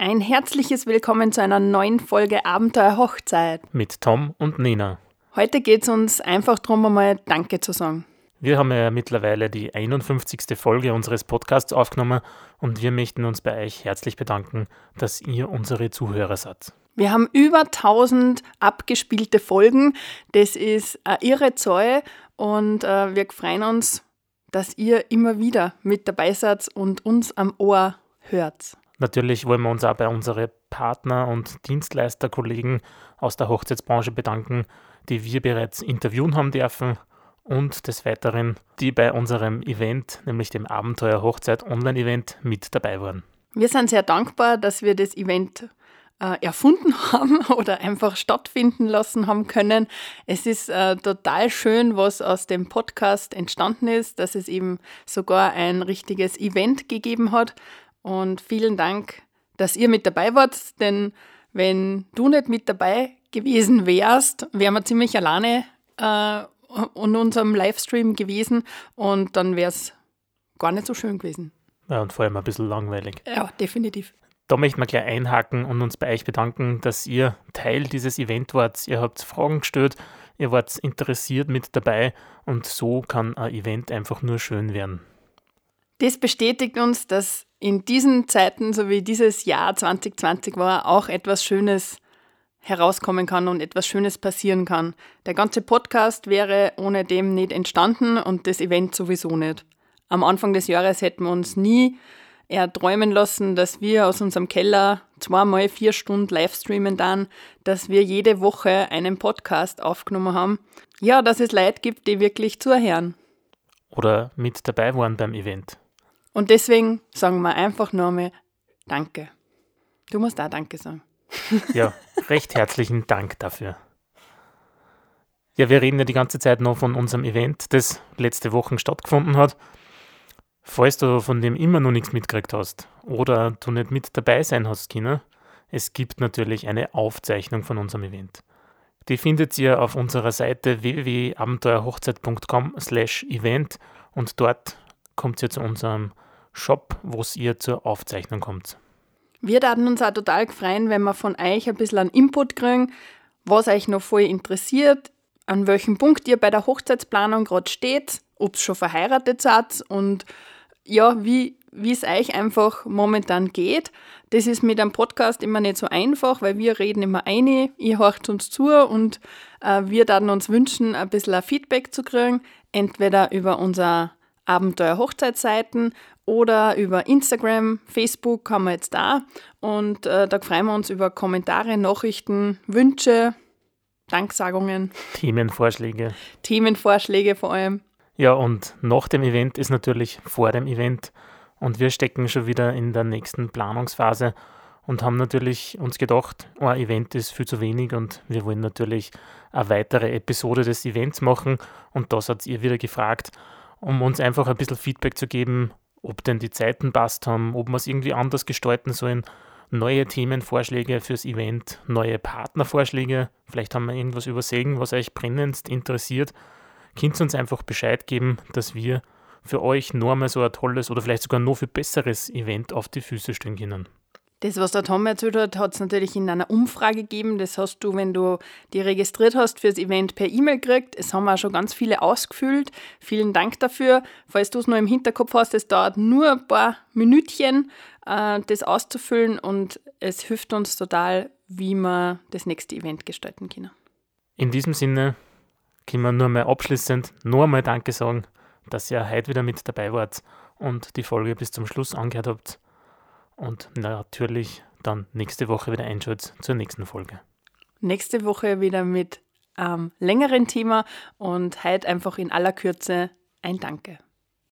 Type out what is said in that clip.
Ein herzliches Willkommen zu einer neuen Folge Abenteuer Hochzeit. Mit Tom und Nina. Heute geht es uns einfach darum, einmal Danke zu sagen. Wir haben ja mittlerweile die 51. Folge unseres Podcasts aufgenommen und wir möchten uns bei euch herzlich bedanken, dass ihr unsere Zuhörer seid. Wir haben über 1000 abgespielte Folgen. Das ist eine irre Zahl und äh, wir freuen uns, dass ihr immer wieder mit dabei seid und uns am Ohr hört. Natürlich wollen wir uns auch bei unseren Partner- und Dienstleisterkollegen aus der Hochzeitsbranche bedanken, die wir bereits interviewen haben dürfen und des Weiteren, die bei unserem Event, nämlich dem Abenteuer Hochzeit Online-Event, mit dabei waren. Wir sind sehr dankbar, dass wir das Event äh, erfunden haben oder einfach stattfinden lassen haben können. Es ist äh, total schön, was aus dem Podcast entstanden ist, dass es eben sogar ein richtiges Event gegeben hat und vielen Dank, dass ihr mit dabei wart, denn wenn du nicht mit dabei gewesen wärst, wären wir ziemlich alleine äh, in unserem Livestream gewesen und dann wäre es gar nicht so schön gewesen. Ja, und vor allem ein bisschen langweilig. Ja, definitiv. Da möchten wir gleich einhaken und uns bei euch bedanken, dass ihr Teil dieses Event wart. Ihr habt Fragen gestellt, ihr wart interessiert mit dabei und so kann ein Event einfach nur schön werden. Das bestätigt uns, dass in diesen Zeiten, so wie dieses Jahr 2020 war, auch etwas Schönes herauskommen kann und etwas Schönes passieren kann. Der ganze Podcast wäre ohne dem nicht entstanden und das Event sowieso nicht. Am Anfang des Jahres hätten wir uns nie erträumen lassen, dass wir aus unserem Keller zweimal vier Stunden Livestreamen dann, dass wir jede Woche einen Podcast aufgenommen haben. Ja, dass es Leute gibt, die wirklich zuhören. Oder mit dabei waren beim Event. Und deswegen sagen wir einfach nur mal Danke. Du musst auch Danke sagen. Ja, recht herzlichen Dank dafür. Ja, wir reden ja die ganze Zeit noch von unserem Event, das letzte Woche stattgefunden hat. Falls du von dem immer noch nichts mitgekriegt hast oder du nicht mit dabei sein hast, Kinder, es gibt natürlich eine Aufzeichnung von unserem Event. Die findet ihr auf unserer Seite www.abenteuerhochzeit.com slash event und dort kommt ihr zu unserem Shop, wo ihr zur Aufzeichnung kommt. Wir würden uns auch total freuen, wenn wir von euch ein bisschen einen Input kriegen, was euch noch voll interessiert, an welchem Punkt ihr bei der Hochzeitsplanung gerade steht, ob es schon verheiratet seid und ja, wie wie es euch einfach momentan geht. Das ist mit einem Podcast immer nicht so einfach, weil wir reden immer eine, ihr hört uns zu und äh, wir dann uns wünschen, ein bisschen Feedback zu kriegen, entweder über unser Abenteuer Hochzeitsseiten oder über Instagram, Facebook haben wir jetzt da. Und äh, da freuen wir uns über Kommentare, Nachrichten, Wünsche, Danksagungen. Themenvorschläge. Themenvorschläge vor allem. Ja, und nach dem Event ist natürlich vor dem Event. Und wir stecken schon wieder in der nächsten Planungsphase und haben natürlich uns gedacht, oh, ein Event ist viel zu wenig und wir wollen natürlich eine weitere Episode des Events machen. Und das hat ihr wieder gefragt um uns einfach ein bisschen Feedback zu geben, ob denn die Zeiten passt haben, ob wir es irgendwie anders gestalten sollen, neue Themenvorschläge fürs Event, neue Partnervorschläge, vielleicht haben wir irgendwas übersehen, was euch brennendst interessiert. Könnt ihr uns einfach Bescheid geben, dass wir für euch nur mal so ein tolles oder vielleicht sogar noch viel besseres Event auf die Füße stellen können. Das, was der Tom erzählt hat, hat es natürlich in einer Umfrage gegeben. Das hast du, wenn du die registriert hast, fürs Event per E-Mail gekriegt. Es haben auch schon ganz viele ausgefüllt. Vielen Dank dafür. Falls du es noch im Hinterkopf hast, es dauert nur ein paar Minütchen, äh, das auszufüllen und es hilft uns total, wie wir das nächste Event gestalten können. In diesem Sinne können wir nur mal abschließend nur einmal Danke sagen, dass ihr heute wieder mit dabei wart und die Folge bis zum Schluss angehört habt und natürlich dann nächste Woche wieder einschaltet zur nächsten Folge. Nächste Woche wieder mit einem längeren Thema und heute einfach in aller Kürze ein Danke.